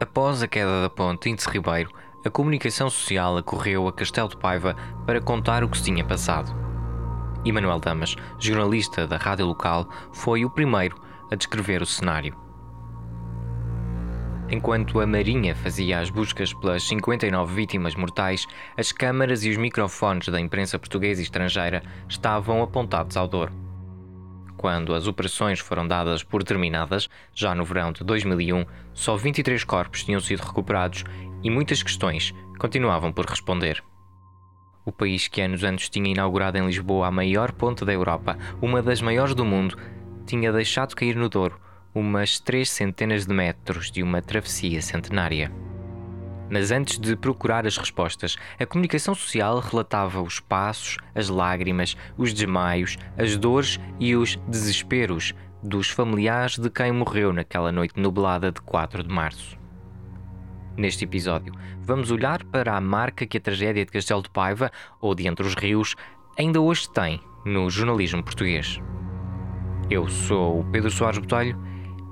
Após a queda da ponte Índice Ribeiro, a comunicação social acorreu a Castelo de Paiva para contar o que se tinha passado. Emanuel Damas, jornalista da rádio local, foi o primeiro a descrever o cenário. Enquanto a Marinha fazia as buscas pelas 59 vítimas mortais, as câmaras e os microfones da imprensa portuguesa e estrangeira estavam apontados ao Douro. Quando as operações foram dadas por terminadas, já no verão de 2001, só 23 corpos tinham sido recuperados e muitas questões continuavam por responder. O país que anos antes tinha inaugurado em Lisboa a maior ponte da Europa, uma das maiores do mundo, tinha deixado cair no Douro umas três centenas de metros de uma travessia centenária. Mas antes de procurar as respostas, a comunicação social relatava os passos, as lágrimas, os desmaios, as dores e os desesperos dos familiares de quem morreu naquela noite nublada de 4 de março. Neste episódio, vamos olhar para a marca que a tragédia de Castelo de Paiva, ou de Entre os Rios, ainda hoje tem no jornalismo português. Eu sou o Pedro Soares Botelho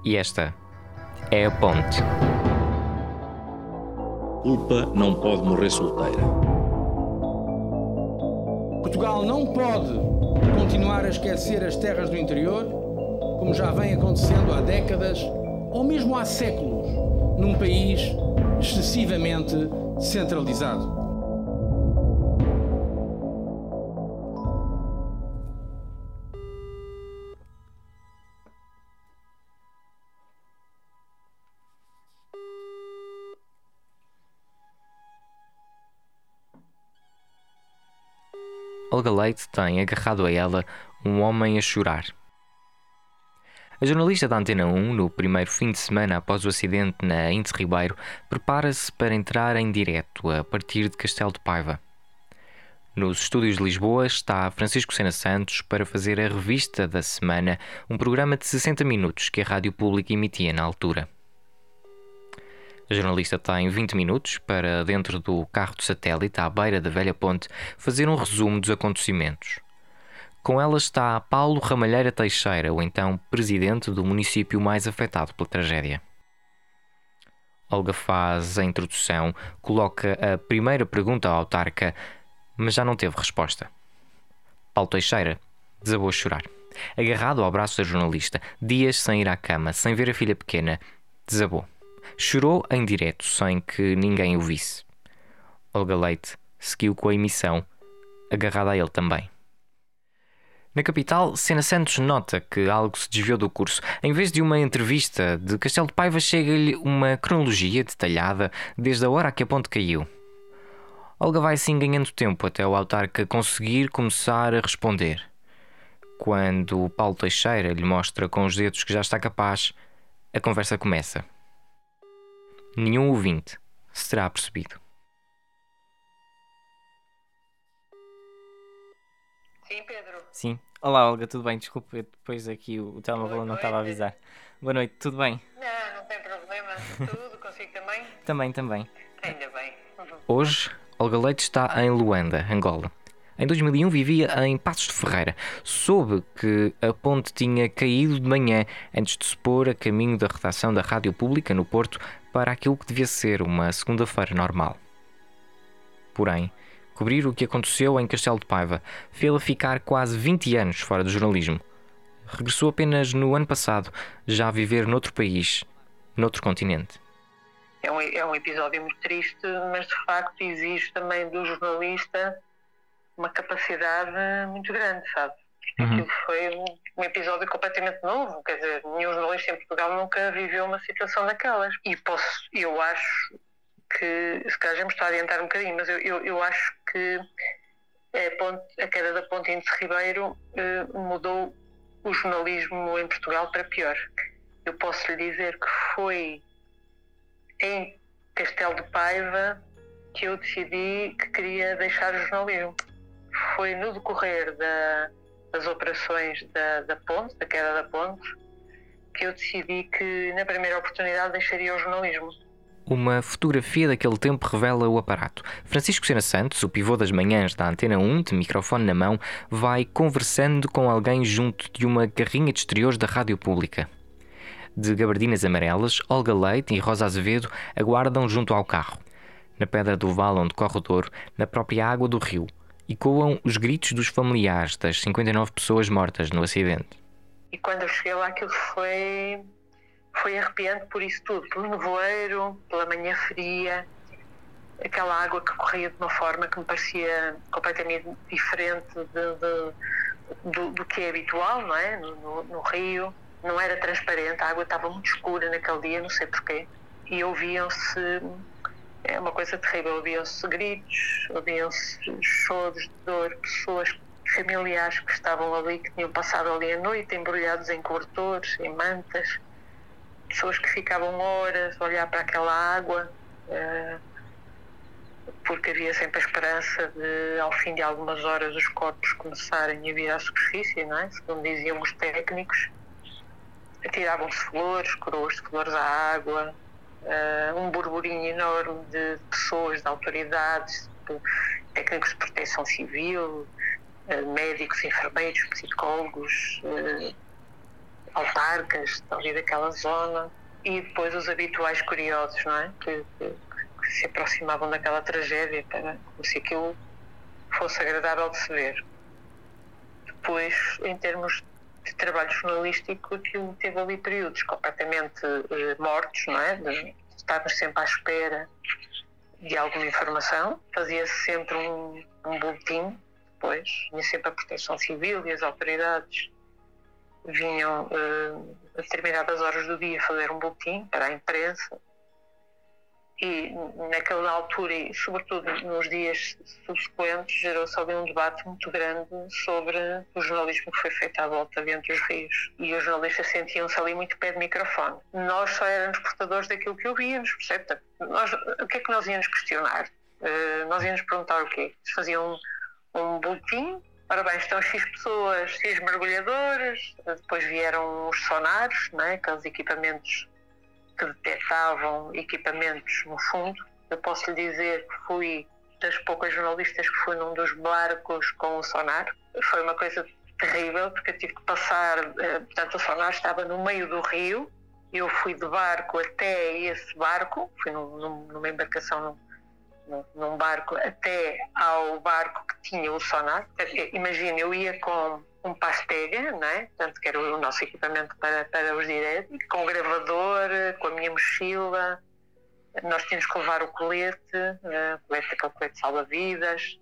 e esta é a Ponte culpa não pode morrer solteira. Portugal não pode continuar a esquecer as terras do interior, como já vem acontecendo há décadas ou mesmo há séculos, num país excessivamente centralizado. Olga Leite tem agarrado a ela um homem a chorar. A jornalista da Antena 1, no primeiro fim de semana após o acidente na Índice Ribeiro, prepara-se para entrar em direto a partir de Castelo de Paiva. Nos estúdios de Lisboa está Francisco Sena Santos para fazer a revista da semana, um programa de 60 minutos que a Rádio Pública emitia na altura. A jornalista tem 20 minutos para, dentro do carro de satélite, à beira da velha ponte, fazer um resumo dos acontecimentos. Com ela está Paulo Ramalheira Teixeira, o então presidente do município mais afetado pela tragédia. Olga faz a introdução, coloca a primeira pergunta ao autarca, mas já não teve resposta. Paulo Teixeira desabou a chorar. Agarrado ao braço da jornalista, dias sem ir à cama, sem ver a filha pequena, desabou. Chorou em direto, sem que ninguém o visse. Olga Leite seguiu com a emissão, agarrada a ele também. Na capital, Sena Santos nota que algo se desviou do curso. Em vez de uma entrevista de Castelo de Paiva, chega-lhe uma cronologia detalhada desde a hora a que a ponte caiu. Olga vai assim ganhando tempo até o autarca conseguir começar a responder. Quando Paulo Teixeira lhe mostra com os dedos que já está capaz, a conversa começa nenhum ouvinte se terá percebido. Sim, Pedro. Sim. Olá, Olga, tudo bem? Desculpe, depois aqui o, o telemóvel não estava a avisar. Boa noite, tudo bem? Não, não tem problema. Tudo, consigo também? também, também. Ainda bem. Uhum. Hoje, Olga Leite está em Luanda, Angola. Em 2001 vivia em Passos de Ferreira. Soube que a ponte tinha caído de manhã antes de se pôr a caminho da redação da Rádio Pública no Porto para aquilo que devia ser uma segunda-feira normal. Porém, cobrir o que aconteceu em Castelo de Paiva fê-la ficar quase 20 anos fora do jornalismo. Regressou apenas no ano passado, já a viver noutro país, noutro continente. É um, é um episódio muito triste, mas de facto exige também do jornalista uma capacidade muito grande, sabe? Uhum. Aquilo foi um, episódio completamente novo, quer dizer, nenhum jornalista em Portugal nunca viveu uma situação daquelas. E posso, eu acho que, se calhar já me está a adiantar um bocadinho, mas eu, eu, eu acho que a, ponte, a, queda da ponte Índice Ribeiro eh, mudou o jornalismo em Portugal para pior. Eu posso lhe dizer que foi em Castelo de Paiva que eu decidi que queria deixar o jornalismo foi no decorrer da, das operações da, da ponte, da queda da ponte, que eu decidi que na primeira oportunidade deixaria o jornalismo. Uma fotografia daquele tempo revela o aparato. Francisco Sena Santos, o pivô das manhãs da Antena 1, de microfone na mão, vai conversando com alguém junto de uma carrinha de exteriores da rádio pública. de gabardinas amarelas, Olga Leite e Rosa Azevedo aguardam junto ao carro. Na pedra do vale onde corre o Douro, na própria água do rio, ecoam os gritos dos familiares das 59 pessoas mortas no acidente. E quando eu cheguei lá, aquilo foi, foi arrepiante por isso tudo, pelo nevoeiro, pela manhã fria, aquela água que corria de uma forma que me parecia completamente diferente de, de, do, do, que é habitual, não é? No, no, no, rio, não era transparente, a água estava muito escura naquele dia, não sei porquê, e ouviam-se é uma coisa terrível. Ouviam-se gritos, ouviam-se choros de dor, pessoas familiares que estavam ali, que tinham passado ali a noite embrulhados em cobertores, em mantas, pessoas que ficavam horas a olhar para aquela água, uh, porque havia sempre a esperança de, ao fim de algumas horas, os corpos começarem a vir à superfície, não é? Segundo diziam os técnicos, atiravam-se flores, coroas de flores à água, uh, um burburinho enorme de pessoas, de autoridades, de técnicos de proteção civil, uh, médicos, enfermeiros, psicólogos, uh, autarcas ali daquela zona e depois os habituais curiosos, não é? Que, que, que se aproximavam daquela tragédia para como se aquilo fosse agradável de se ver. Depois, em termos de trabalho jornalístico, aquilo teve ali períodos completamente eh, mortos, não é? De estarmos sempre à espera de alguma informação. Fazia-se sempre um, um boletim, depois, tinha sempre a proteção civil e as autoridades vinham eh, a determinadas horas do dia fazer um boletim para a imprensa e naquela altura e sobretudo nos dias subsequentes gerou-se ali um debate muito grande sobre o jornalismo que foi feito à volta dentro dos rios e os jornalistas sentiam-se ali muito pé de microfone. Nós só éramos portadores daquilo que ouvíamos, percebe? Nós, o que é que nós íamos questionar? Uh, nós íamos perguntar o quê? Eles faziam um, um boletim Ora bem, estão X pessoas, X mergulhadores, depois vieram os sonares, né, aqueles equipamentos que detectavam equipamentos no fundo. Eu posso lhe dizer que fui das poucas jornalistas que fui num dos barcos com o sonar. Foi uma coisa terrível, porque eu tive que passar, eh, portanto, o sonar estava no meio do rio, eu fui de barco até esse barco, fui num, numa embarcação, num, barco, até ao barco que tinha o sonar. Imagina, eu ia com um pastega, não é? Portanto, que era o nosso equipamento para, para os diretos, com o gravador, com a minha mochila. Nós tínhamos que levar o colete, uh, colete, aquele colete salva-vidas.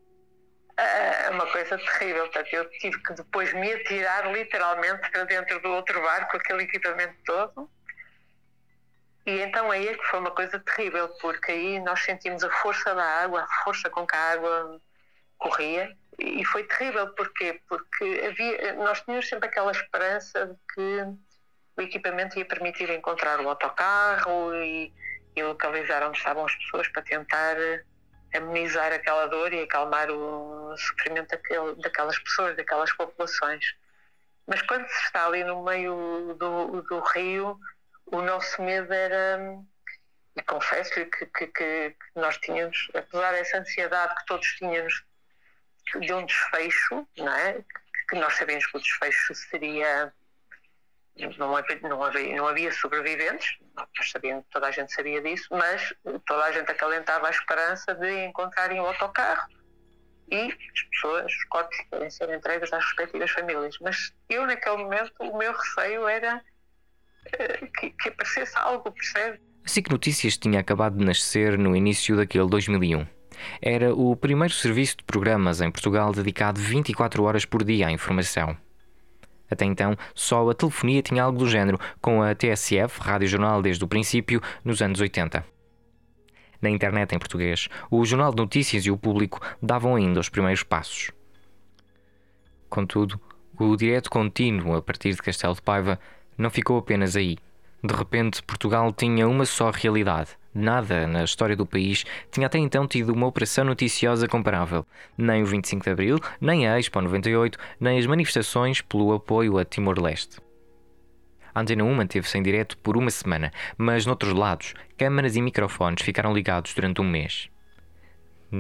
É uma coisa terrível. Portanto, eu tive que depois me atirar literalmente para dentro do outro barco, aquele equipamento todo. E então aí é que foi uma coisa terrível, porque aí nós sentimos a força da água, a força com que a água corria e foi terrível, porquê? Porque havia, nós tínhamos sempre aquela esperança de que o equipamento ia permitir encontrar o autocarro e, e localizar onde estavam as pessoas para tentar amenizar aquela dor e acalmar o sofrimento daquelas pessoas, daquelas populações. Mas quando se está ali no meio do, do rio, o nosso medo era, e confesso-lhe que, que, que, nós tínhamos, apesar dessa ansiedade que todos tínhamos de um desfecho, não é? que nós sabemos que o desfecho seria. Não havia, não havia, não havia sobreviventes, nós sabíamos, toda a gente sabia disso, mas toda a gente acalentava a esperança de encontrarem o autocarro e as pessoas, os corpos, podem ser entregues às respectivas famílias. Mas eu, naquele momento, o meu receio era que, que aparecesse algo, percebe? A SIC Notícias tinha acabado de nascer no início daquele 2001. Era o primeiro serviço de programas em Portugal dedicado 24 horas por dia à informação. Até então, só a telefonia tinha algo do género, com a TSF, Rádio Jornal desde o princípio, nos anos 80. Na internet em português, o Jornal de Notícias e o Público davam ainda os primeiros passos. Contudo, o direto contínuo a partir de Castelo de Paiva não ficou apenas aí. De repente, Portugal tinha uma só realidade, Nada na história do país tinha até então tido uma operação noticiosa comparável. Nem o 25 de Abril, nem a Expo 98, nem as manifestações pelo apoio a Timor-Leste. A Antena 1 manteve-se em direto por uma semana, mas noutros lados, câmaras e microfones ficaram ligados durante um mês.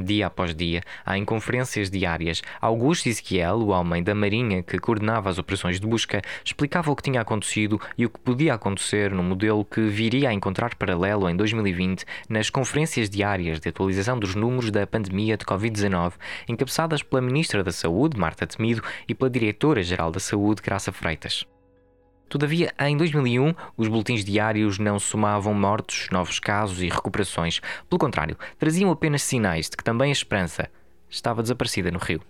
Dia após dia, em conferências diárias. Augusto Ezequiel, o homem da Marinha que coordenava as operações de busca, explicava o que tinha acontecido e o que podia acontecer no modelo que viria a encontrar paralelo em 2020 nas conferências diárias de atualização dos números da pandemia de Covid-19, encabeçadas pela Ministra da Saúde, Marta Temido, e pela Diretora-Geral da Saúde, Graça Freitas. Todavia, em 2001, os boletins diários não somavam mortos, novos casos e recuperações. Pelo contrário, traziam apenas sinais de que também a esperança estava desaparecida no Rio.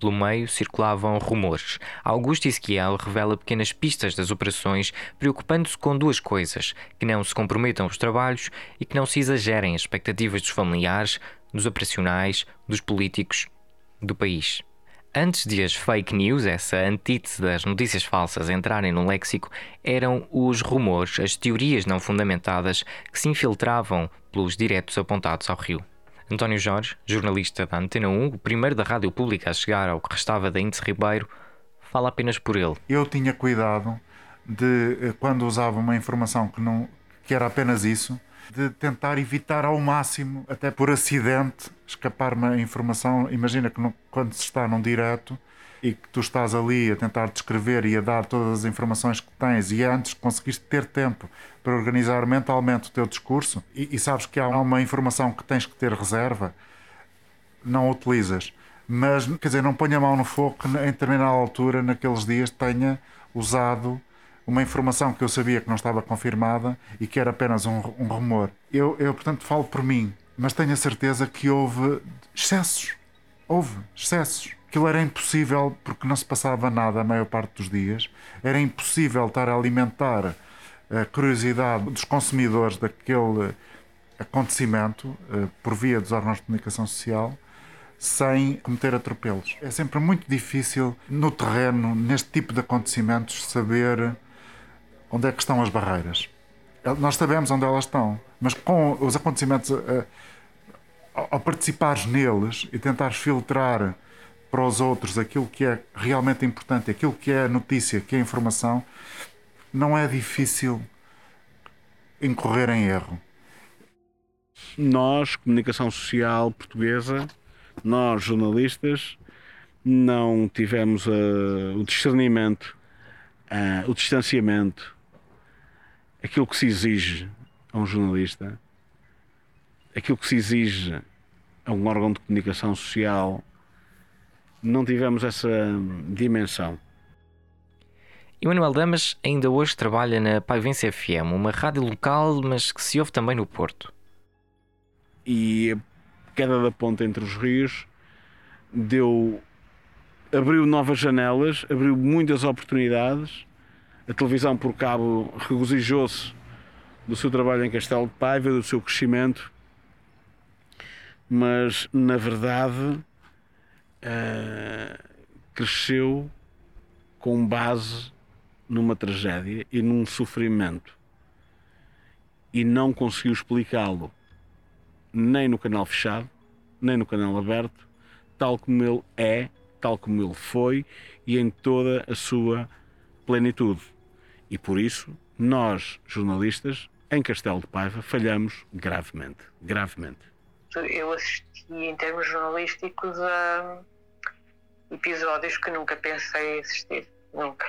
Pelo meio circulavam rumores. Augusto Ezequiel revela pequenas pistas das operações, preocupando-se com duas coisas: que não se comprometam os trabalhos e que não se exagerem as expectativas dos familiares, dos operacionais, dos políticos, do país. Antes de as fake news, essa antítese das notícias falsas entrarem no léxico, eram os rumores, as teorias não fundamentadas que se infiltravam pelos diretos apontados ao Rio. António Jorge, jornalista da Antena 1, o primeiro da rádio pública a chegar ao que restava da Índice Ribeiro, fala apenas por ele. Eu tinha cuidado de, eh, quando usava uma informação que, não, que era apenas isso, de tentar evitar ao máximo, até por acidente, escapar-me a informação. Imagina que no, quando se está num direto e que tu estás ali a tentar descrever e a dar todas as informações que tens e antes conseguiste ter tempo para organizar mentalmente o teu discurso e, e sabes que há uma informação que tens que ter reserva, não a utilizas. Mas, quer dizer, não ponha a mão no fogo que em determinada altura, naqueles dias, tenha usado uma informação que eu sabia que não estava confirmada e que era apenas um, um rumor. Eu, eu, portanto, falo por mim, mas tenho a certeza que houve excessos. Houve excessos. Aquilo era impossível porque não se passava nada a maior parte dos dias. Era impossível estar a alimentar a curiosidade dos consumidores daquele acontecimento eh, por via dos órgãos de comunicação social sem cometer atropelos. É sempre muito difícil no terreno, neste tipo de acontecimentos, saber onde é que estão as barreiras. Nós sabemos onde elas estão, mas com os acontecimentos, eh, ao participares neles e tentares filtrar para os outros aquilo que é realmente importante, aquilo que é notícia, que é informação, não é difícil incorrer em erro. Nós, comunicação social portuguesa, nós jornalistas, não tivemos uh, o discernimento, uh, o distanciamento, aquilo que se exige a um jornalista, aquilo que se exige a um órgão de comunicação social, não tivemos essa dimensão. Emanuel Damas ainda hoje trabalha na Paivense FM, uma rádio local, mas que se ouve também no Porto. E a queda da ponta entre os rios deu abriu novas janelas, abriu muitas oportunidades a televisão por cabo regozijou-se do seu trabalho em Castelo de Paiva, do seu crescimento, mas na verdade uh, cresceu com base numa tragédia e num sofrimento e não conseguiu explicá-lo nem no canal fechado, nem no canal aberto, tal como ele é, tal como ele foi e em toda a sua plenitude. E por isso, nós, jornalistas, em Castelo de Paiva, falhamos gravemente. Gravemente. Eu assisti, em termos jornalísticos, a episódios que nunca pensei assistir. Nunca.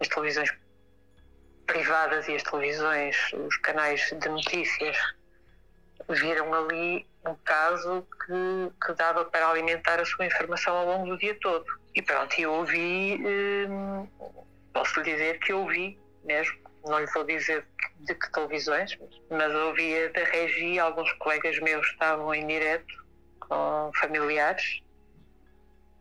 As televisões privadas e as televisões, os canais de notícias, viram ali um caso que, que dava para alimentar a sua informação ao longo do dia todo. E pronto, eu ouvi, hum, posso lhe dizer que ouvi mesmo, não lhe vou dizer de que televisões, mas ouvia da Regi, alguns colegas meus estavam em direto com familiares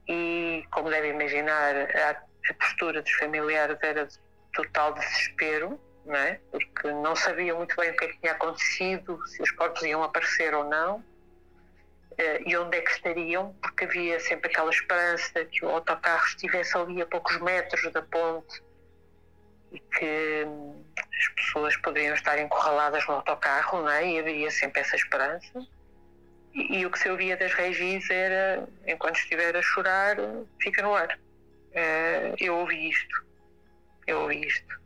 e, como deve imaginar, a, a postura dos familiares era de total desespero, não é? porque não sabiam muito bem o que, é que tinha acontecido, se os corpos iam aparecer ou não eh, e onde é que estariam, porque havia sempre aquela esperança que o autocarro estivesse ali a poucos metros da ponte e que hum, as pessoas poderiam estar encurraladas no autocarro, não é? E haveria sempre essa esperança. E, e, o que se ouvia das regis era, enquanto estiver a chorar, fica no ar. Uh, eu ouvi isto. Eu ouvi isto.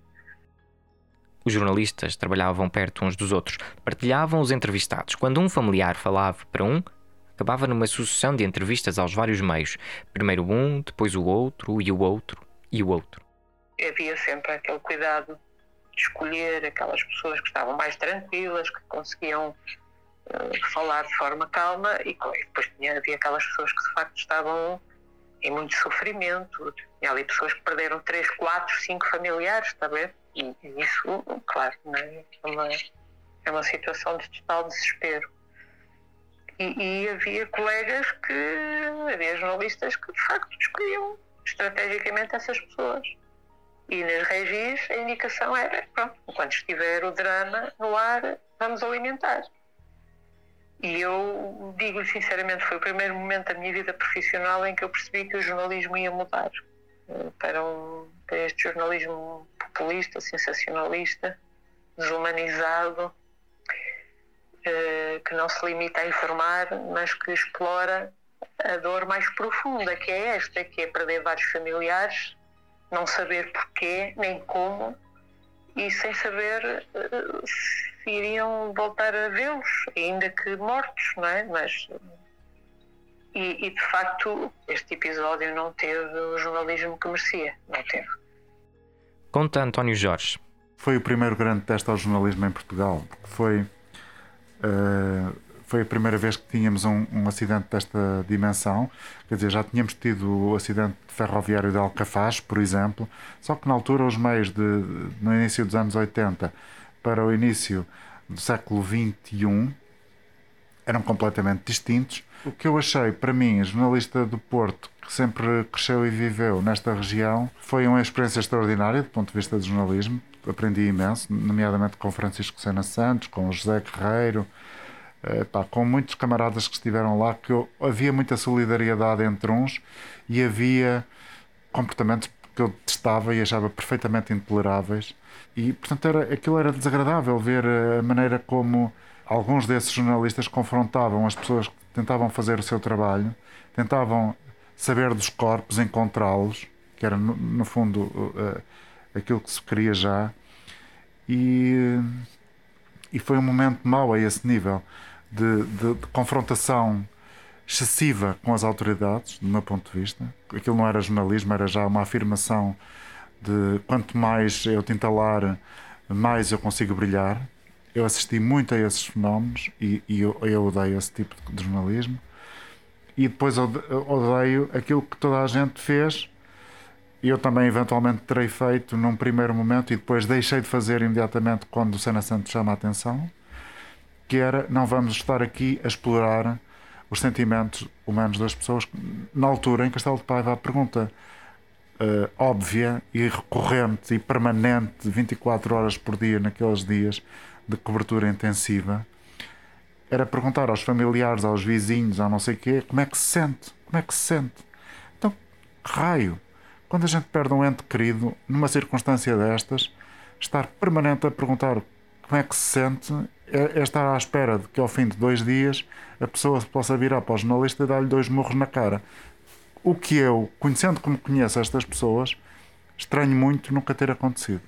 Os jornalistas trabalhavam perto uns dos outros, partilhavam os entrevistados. Quando um familiar falava para um, acabava numa sucessão de entrevistas aos vários meios. Primeiro um, depois o outro, e o outro, e o outro. Havia sempre aquele cuidado de escolher aquelas pessoas que estavam mais tranquilas, que conseguiam uh, falar de forma calma, e, e depois tinha, havia aquelas pessoas que de facto estavam em muito sofrimento. Tinha ali pessoas que perderam 3, 4, 5 familiares, está? E, e isso, claro, é? é? uma, é uma situação de total desespero. E, e, havia colegas que, havia jornalistas que de facto escolhiam estrategicamente essas pessoas. E nas regis a indicação era, pronto, enquanto estiver o drama no ar, vamos alimentar. E eu digo-lhe sinceramente, foi o primeiro momento da minha vida profissional em que eu percebi que o jornalismo ia mudar eh, para, um, para este jornalismo populista, sensacionalista, desumanizado, eh, que não se limita a informar, mas que explora a dor mais profunda, que é esta, que é perder vários familiares, não saber porquê, nem como, e sem saber uh, se iriam voltar a vê-los, ainda que mortos, não é? Mas e, e, de facto este episódio não teve o jornalismo que merecia, não teve. Conta António Jorge. Foi o primeiro grande teste ao jornalismo em Portugal, porque foi uh, foi a primeira vez que tínhamos um, um, acidente desta dimensão. Quer dizer, já tínhamos tido o acidente ferroviário de Alcafaz, por exemplo, só que na altura os meios de, no início dos anos 80 para o início do século XXI eram completamente distintos. O que eu achei, para mim, jornalista do Porto, que sempre cresceu e viveu nesta região, foi uma experiência extraordinária do ponto de vista do jornalismo. Aprendi imenso, nomeadamente com Francisco Sena Santos, com José Guerreiro, eh, pá, com muitos camaradas que estiveram lá, que eu, havia muita solidariedade entre uns e havia comportamentos que eu testava e achava perfeitamente intoleráveis. E, portanto, era, aquilo era desagradável ver a maneira como alguns desses jornalistas confrontavam as pessoas que tentavam fazer o seu trabalho, tentavam saber dos corpos, encontrá-los, que era, no, no fundo, uh, aquilo que se queria já. E, e foi um momento mau a esse nível de, de, de, confrontação excessiva com as autoridades, do meu ponto de vista. Aquilo não era jornalismo, era já uma afirmação de quanto mais eu te entalar, mais eu consigo brilhar. Eu assisti muito a esses fenómenos e, e eu, eu, odeio esse tipo de jornalismo. E depois odeio aquilo que toda a gente fez. Eu também eventualmente terei feito num primeiro momento e depois deixei de fazer imediatamente quando o Sena Santos chama a atenção que era não vamos estar aqui a explorar os sentimentos humanos das pessoas. Na altura em Castelo de Paiva, a pergunta uh, óbvia e recorrente e permanente, 24 horas por dia, naqueles dias de cobertura intensiva, era perguntar aos familiares, aos vizinhos, a não sei quê, como é que se sente? Como é que se sente? Então, raio, quando a gente perde um ente querido, numa circunstância destas, estar permanente a perguntar como é que se sente é, é, estar à espera de que ao fim de dois dias a pessoa possa virar para o jornalista e dar-lhe dois morros na cara. O que eu, conhecendo como conheço estas pessoas, estranho muito nunca ter acontecido.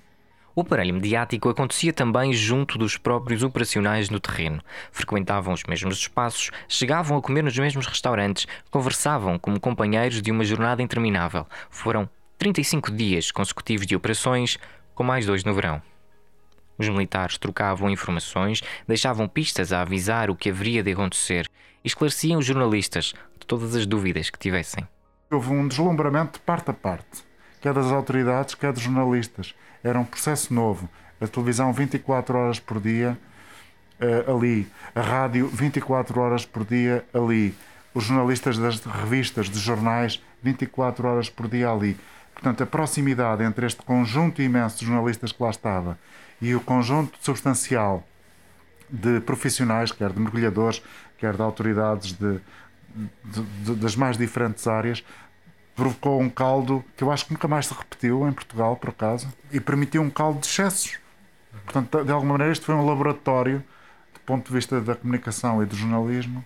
O aparelho mediático acontecia também junto dos próprios operacionais no terreno. Frequentavam os mesmos espaços, chegavam a comer nos mesmos restaurantes, conversavam como companheiros de uma jornada interminável. Foram 35 dias consecutivos de operações, com mais dois no verão. Os militares trocavam informações, deixavam pistas a avisar o que haveria de acontecer e esclareciam os jornalistas de todas as dúvidas que tivessem. Houve um deslumbramento de parte a parte, quer das autoridades, quer dos jornalistas. Era um processo novo. A televisão 24 horas por dia uh, ali, a rádio 24 horas por dia ali, os jornalistas das revistas, dos jornais 24 horas por dia ali. Portanto, a proximidade entre este conjunto imenso de jornalistas que lá estava e o conjunto substancial de profissionais, quer de mergulhadores, quer de autoridades de, de, de, das mais diferentes áreas, provocou um caldo que eu acho que nunca mais se repetiu em Portugal, por acaso, e permitiu um caldo de excessos. Portanto, de alguma maneira, isto foi um laboratório, do ponto de vista da comunicação e do jornalismo,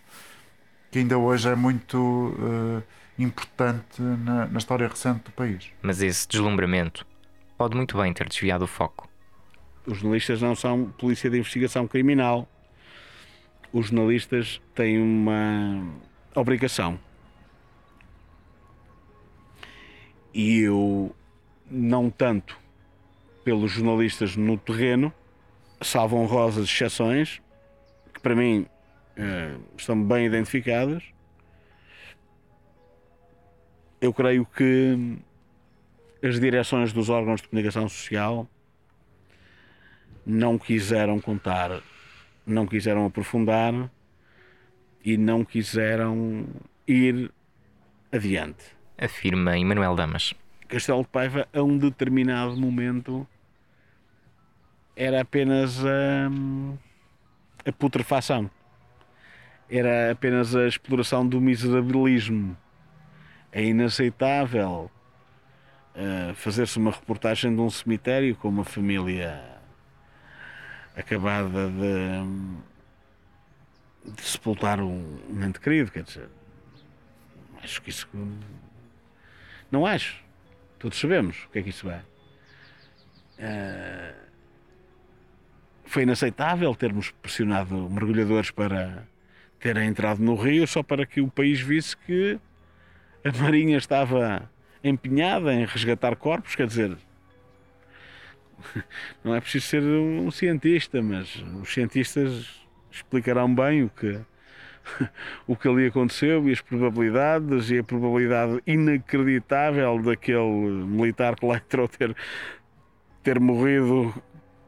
que ainda hoje é muito uh, importante na, na história recente do país. Mas esse deslumbramento pode muito bem ter desviado o foco Os jornalistas não são polícia de investigação criminal. Os jornalistas têm uma obrigação. E eu, não tanto pelos jornalistas no terreno, salvam rosas exceções, que para mim eh, estão bem identificadas. Eu creio que as direções dos órgãos de comunicação social não quiseram contar, não quiseram aprofundar e não quiseram ir adiante. Afirma Emanuel Damas. Castelo de Paiva, a um determinado momento, era apenas a, a putrefação. Era apenas a exploração do miserabilismo. É inaceitável uh, fazer-se uma reportagem de um cemitério com uma família acabada de, de sepultar um, um ente querido, quer dizer, acho que isso não acho. Todos sabemos o que é que isso é. Uh, foi inaceitável termos pressionado mergulhadores para terem entrado no rio só para que o país visse que a Marinha estava empenhada em resgatar corpos, quer dizer, não é preciso ser um cientista, mas os cientistas explicarão bem o que o que ali aconteceu e as probabilidades e a probabilidade inacreditável daquele militar entrou ter, ter morrido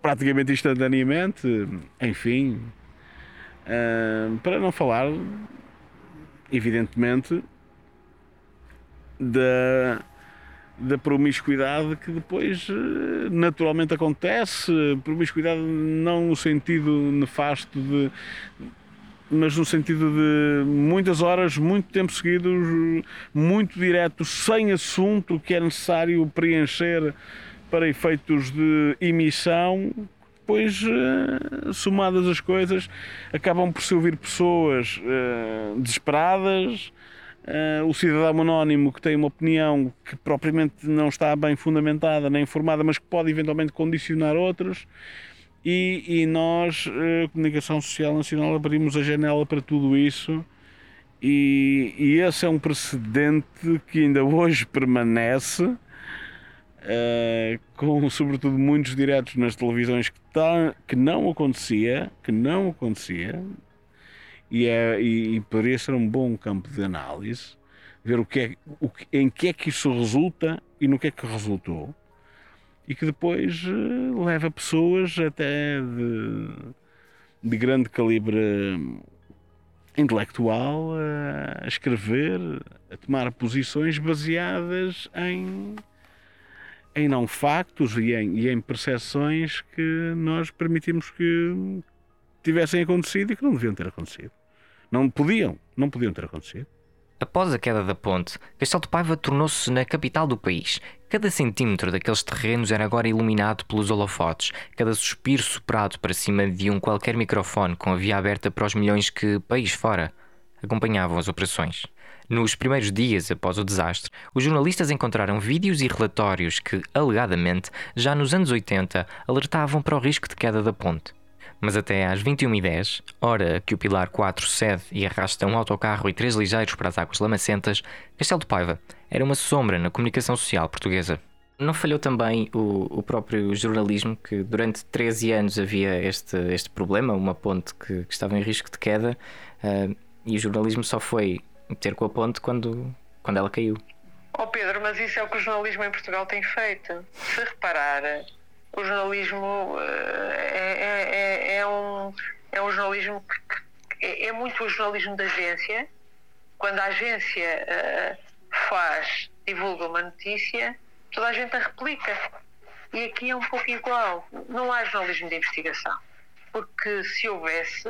praticamente instantaneamente. Enfim, uh, para não falar, evidentemente, da, da promiscuidade que depois ah, naturalmente acontece. Promiscuidade não no sentido nefasto de mas no sentido de muitas horas, muito tempo seguidos, muito direto, sem assunto que é necessário preencher para efeitos de emissão, depois, eh, somadas as coisas, acabam por se ouvir pessoas uh, desesperadas, uh, o cidadão anónimo que tem uma opinião que propriamente não está bem fundamentada nem informada, mas que pode eventualmente condicionar outros e, e nós, a eh, Comunicação Social Nacional, abrimos a janela para tudo isso. E, e esse é um precedente que ainda hoje permanece, uh, com sobretudo muitos diretos nas televisões que, tá, que não acontecia, que não acontecia, e, é, e, poderia ser um bom campo de análise, ver o que é, o em que é que isso resulta e no que é que resultou e que depois uh, leva pessoas até de, de grande calibre intelectual a, a escrever, a tomar posições baseadas em, em não factos e em, e em percepções que nós permitimos que tivessem acontecido e que não deviam ter acontecido. Não podiam, não podiam ter acontecido. Após a queda da ponte, Castelo de Paiva tornou-se na capital do país. Cada centímetro daqueles terrenos era agora iluminado pelos holofotes, cada suspiro soprado para cima de um qualquer microfone com a via aberta para os milhões que, país fora, acompanhavam as operações. Nos primeiros dias após o desastre, os jornalistas encontraram vídeos e relatórios que, alegadamente, já nos anos 80 alertavam para o risco de queda da ponte mas até às 21h10, hora que o Pilar 4 cede e arrasta um autocarro e três ligeiros para as águas lamacentas, Castelo de Paiva era uma sombra na comunicação social portuguesa. Não falhou também o, o próprio jornalismo, que durante 13 anos havia este, este problema, uma ponte que, que estava em risco de queda, uh, e o jornalismo só foi ter com a ponte quando, quando ela caiu. Oh Pedro, mas isso é o que o jornalismo em Portugal tem feito. Se reparar, o jornalismo eh, é, é, é, é, um, é um jornalismo que, é, é, muito o jornalismo da agência. Quando a agência uh, faz, divulga uma notícia, toda a gente a replica. E aqui é um pouco igual. Não há jornalismo de investigação. Porque se houvesse,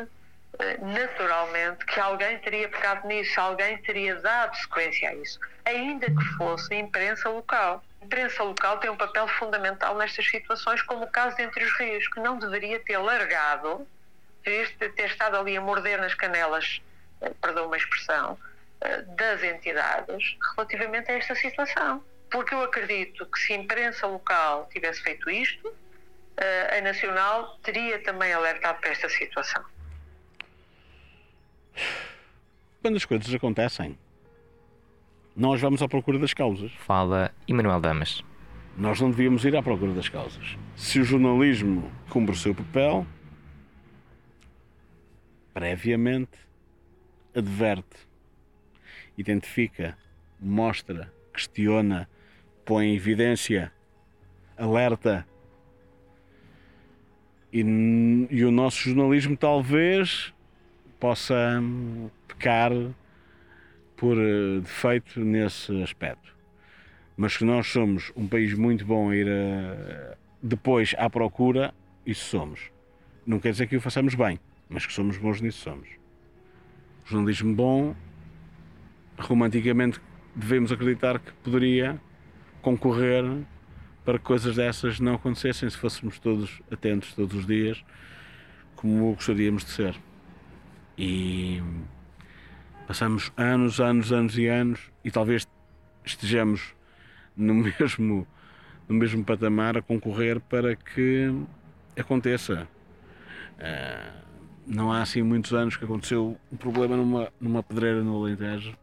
eh, naturalmente, que alguém teria pegado nisso, alguém teria dado sequência a isso, ainda que fosse a imprensa local imprensa local tem um papel fundamental nestas situações, como o caso de Entre os Rios, que não deveria ter largado, ter, ter estado ali a morder nas canelas, eh, perdão uma expressão, eh, das entidades relativamente a esta situação. Porque eu acredito que se a imprensa local tivesse feito isto, uh, a Nacional teria também alertado para esta situação. Quando as coisas acontecem, nós vamos à procura das causas. Fala Emanuel Damas. Nós não devíamos ir à procura das causas. Se o jornalismo cumpre o seu papel, previamente adverte, identifica, mostra, questiona, põe em evidência, alerta. E, e o nosso jornalismo talvez possa pecar por eh, defeito nesse aspecto. Mas que nós somos um país muito bom a ir a, eh, depois à procura, isso somos. Não quer dizer que o façamos bem, mas que somos bons nisso somos. Jornalismo bom, romanticamente devemos acreditar que poderia concorrer para que coisas dessas não acontecessem se fôssemos todos atentos todos os dias, como gostaríamos de ser. E passamos anos, anos, anos e anos e talvez estejamos no mesmo, no mesmo patamar a concorrer para que aconteça. Uh, não há assim muitos anos que aconteceu um problema numa, numa pedreira no Alentejo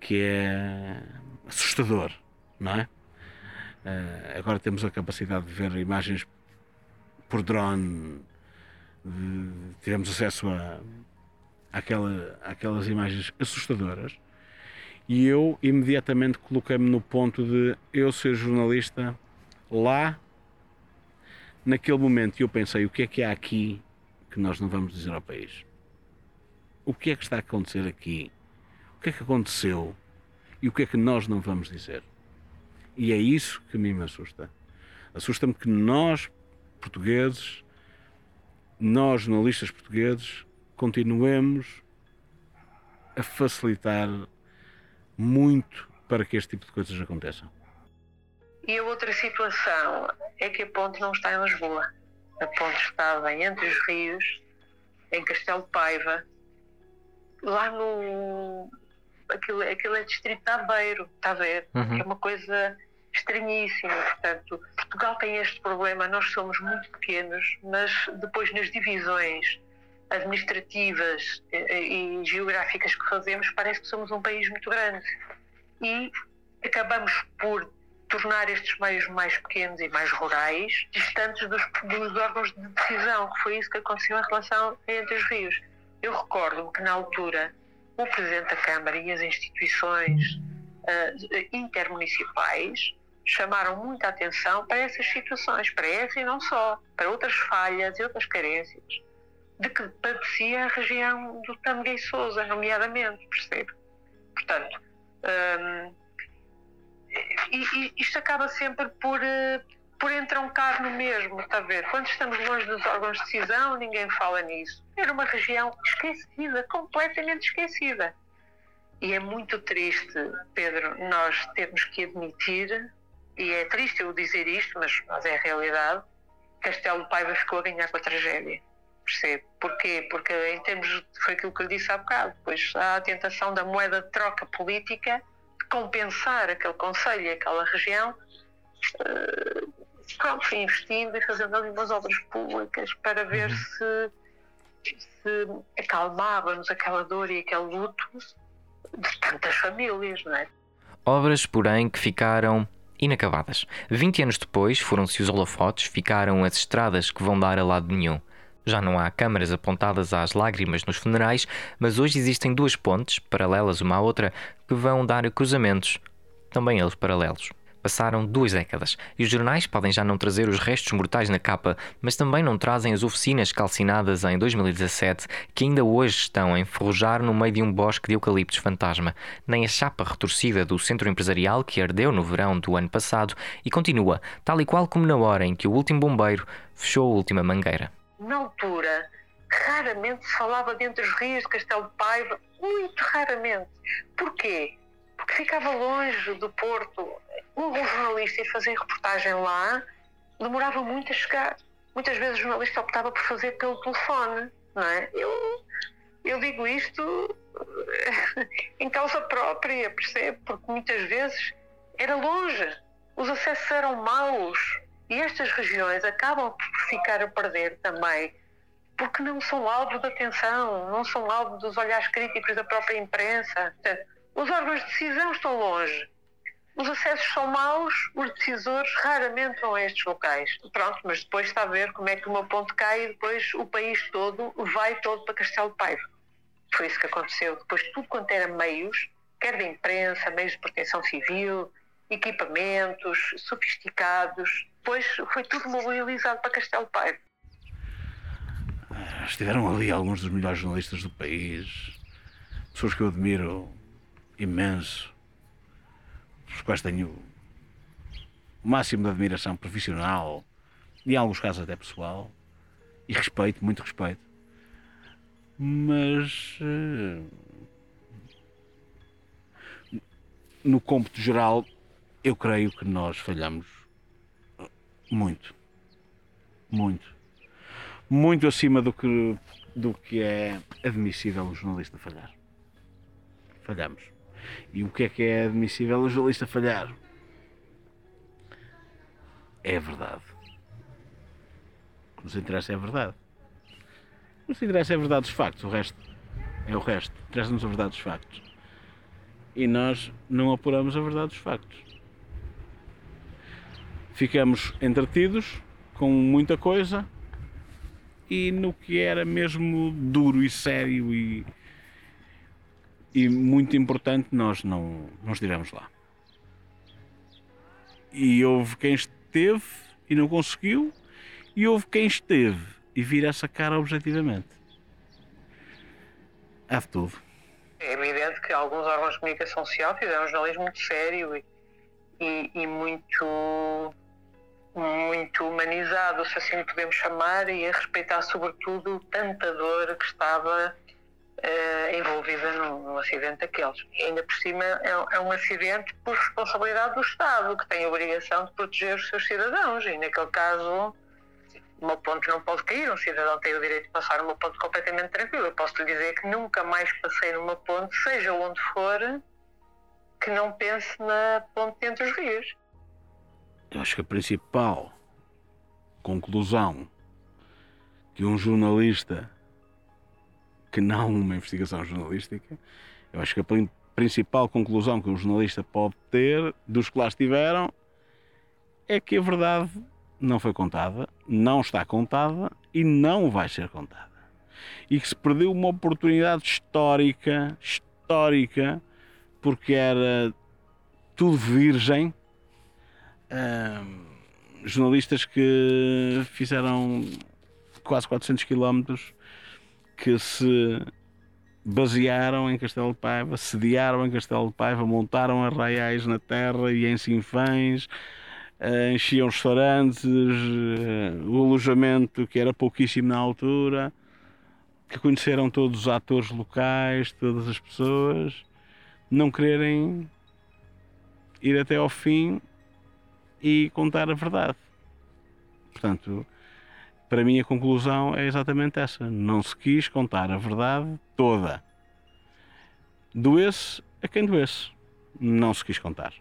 que é assustador, não é? Uh, agora temos a capacidade de ver imagens por drone, de, tivemos acesso a, àquela, àquelas imagens assustadoras e eu imediatamente coloquei-me no ponto de eu ser jornalista lá naquele momento e eu pensei o que é que há aqui que nós não vamos dizer ao país? O que é que está a acontecer aqui? O que é que aconteceu? E o que é que nós não vamos dizer? E é isso que a mim me assusta. Assusta-me que nós, portugueses, nós, jornalistas portugueses, continuemos a facilitar muito para que este tipo de coisas aconteçam. E a outra situação é que a ponte não está em Lisboa a ponte estava entre os rios, em Castelo Paiva, lá no. Aquilo, aquilo é distrito de Aveiro, está a ver? Uhum. É uma coisa estranhíssima. Portanto, Portugal tem este problema, nós somos muito pequenos, mas depois nas divisões administrativas e, e geográficas que fazemos, parece que somos um país muito grande. E acabamos por tornar estes meios mais pequenos e mais rurais, distantes dos, dos órgãos de decisão, que foi isso que aconteceu em relação entre os rios. Eu recordo-me que, na altura, o Presidente da Câmara e as instituições uh, intermunicipais chamaram muita atenção para essas situações, para essa e não só, para outras falhas e outras carências de que padecia a região do Tangue e Souza, nomeadamente, percebe? Portanto, um, e, e isto acaba sempre por, uh, por entroncar no mesmo, está a ver? Quando estamos longe dos órgãos de decisão, ninguém fala nisso. Era uma região esquecida, completamente esquecida. E é muito triste, Pedro, nós termos que admitir, e é triste eu dizer isto, mas, mas é a realidade, Castelo Paiva ficou a ganhar com a tragédia. Percebe? Porquê? Porque em termos, foi aquilo que eu lhe disse há bocado, pois há a tentação da moeda de troca política compensar aquele conselho e aquela região, uh, pronto, investindo e fazendo ali umas obras públicas para ver uhum. se, se acalmávamos aquela dor e aquele luto de tantas famílias, não é? Obras, porém, que ficaram inacabadas. 20 anos depois foram-se os holofotes, ficaram as estradas que vão dar a lado nenhum. Já não há câmaras apontadas às lágrimas nos funerais, mas hoje existem duas pontes, paralelas uma à outra, que vão dar cruzamentos, também eles paralelos. Passaram duas décadas e os jornais podem já não trazer os restos mortais na capa, mas também não trazem as oficinas calcinadas em 2017 que ainda hoje estão a enferrujar no meio de um bosque de eucaliptos fantasma, nem a chapa retorcida do centro empresarial que ardeu no verão do ano passado e continua, tal e qual como na hora em que o último bombeiro fechou a última mangueira na altura, raramente se falava dentro dos rios de Castelo de Paiva, muito raramente. Porquê? Porque ficava longe do Porto. Um jornalista ia fazer reportagem lá, demorava muito a chegar. Muitas vezes o jornalista optava por fazer pelo telefone, não é? Eu, eu digo isto em causa própria, percebe? Porque muitas vezes era longe, os acessos eram maus E estas regiões acabam por ficar a perder também porque não são alvo de atenção, não são alvo dos olhares críticos da própria imprensa. Portanto, os órgãos de decisão estão longe, os acessos são maus, os decisores raramente vão a estes locais. Pronto, mas depois está a ver como é que uma ponte cai e depois o país todo vai todo para Castelo de Paiva. Foi isso que aconteceu. Depois tudo quanto era meios, quer de imprensa, meios de proteção civil, equipamentos sofisticados, depois foi tudo mobilizado para Castelo Paiva. Estiveram ali alguns dos melhores jornalistas do país, pessoas que eu admiro imenso, os quais tenho o máximo de admiração profissional e em alguns casos até pessoal e respeito, muito respeito. Mas eh, no cômputo geral eu creio que nós falhamos muito. Muito. Muito acima do que, do que é admissível um jornalista falhar. Falhamos. E o que é que é admissível um jornalista falhar? É a verdade. O que nos interessa é a verdade. O que nos interessa é a verdade dos factos. O resto é o resto. Interessa-nos a verdade dos factos. E nós não apuramos a verdade dos factos ficamos entretidos com muita coisa e no que era mesmo duro e sério e, e muito importante nós não, não estivemos lá. E houve quem esteve e não conseguiu, e houve quem esteve e vira essa cara objetivamente. Há de tudo. É evidente que alguns órgãos de comunicação social fizeram um jornalismo muito sério e, e, e muito muito humanizado, se assim podemos chamar, e a respeitar sobretudo tanta dor que estava uh, envolvida num, acidente daqueles. E ainda por cima é, é, um acidente por responsabilidade do Estado, que tem a obrigação de proteger os seus cidadãos, e naquele caso uma ponte não pode cair, um cidadão tem o direito de passar uma ponte completamente tranquilo. Eu posso lhe dizer que nunca mais passei numa ponte, seja onde for, que não pense na ponte entre os rios eu acho que a principal conclusão que um jornalista que não uma investigação jornalística, eu acho que a principal conclusão que um jornalista pode ter dos que lá estiveram é que a verdade não foi contada, não está contada e não vai ser contada. E que se perdeu uma oportunidade histórica, histórica, porque era tudo virgem jornalistas que fizeram quase 400 quilómetros que se basearam em Castelo de Paiva, sediaram em Castelo de Paiva, montaram arraiais na terra e em Sinfãs, uh, enchiam restaurantes, uh, o alojamento que era pouquíssimo na altura, que conheceram todos os atores locais, todas as pessoas, não quererem ir até ao fim e contar a verdade. Portanto, para mim a conclusão é exatamente essa. Não se quis contar a verdade toda. Doesse a quem doesse. Não se quis contar.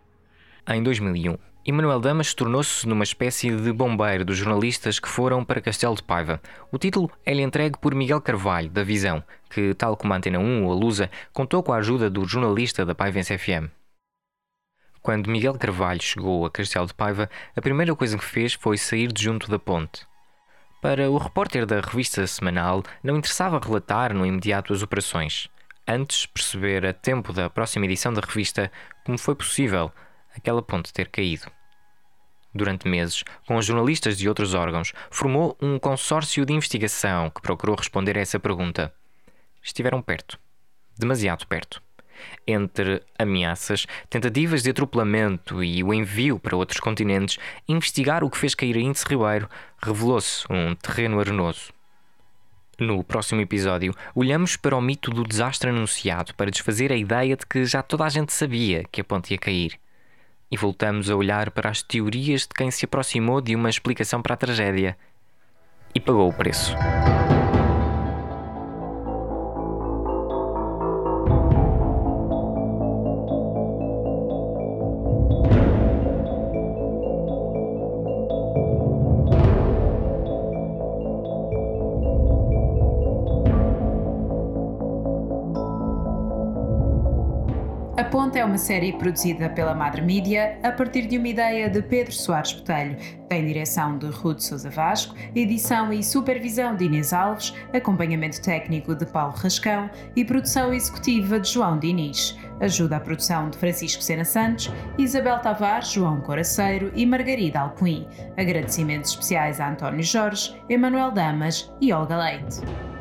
Em 2001, Emanuel Damas tornou-se numa espécie de bombeiro dos jornalistas que foram para Castelo de Paiva. O título é-lhe entregue por Miguel Carvalho, da Visão, que, tal como a Antena 1 ou a Lusa, contou com a ajuda do jornalista da Paivense FM. Quando Miguel Carvalho chegou a Castelo de Paiva, a primeira coisa que fez foi sair de junto da ponte. Para o repórter da revista semanal, não interessava relatar no imediato as operações. Antes, perceber a tempo da próxima edição da revista como foi possível aquela ponte ter caído. Durante meses, com os jornalistas de outros órgãos, formou um consórcio de investigação que procurou responder a essa pergunta. Estiveram perto. Demasiado perto entre ameaças, tentativas de atropelamento e o envio para outros continentes, investigar o que fez cair a Índice Ribeiro revelou-se um terreno arenoso. No próximo episódio, olhamos para o mito do desastre anunciado para desfazer a ideia de que já toda a gente sabia que a ponte ia cair. E voltamos a olhar para as teorias de quem se aproximou de uma explicação para a tragédia e pagou o preço. Uma série produzida pela Madre Mídia a partir de uma ideia de Pedro Soares Botelho. Tem direção de Ruth Sousa Vasco, edição e supervisão de Inês Alves, acompanhamento técnico de Paulo Rascão e produção executiva de João Diniz. Ajuda à produção de Francisco Sena Santos, Isabel Tavares, João Coraceiro e Margarida Alpuim. Agradecimentos especiais a António Jorge, Emanuel Damas e Olga Leite.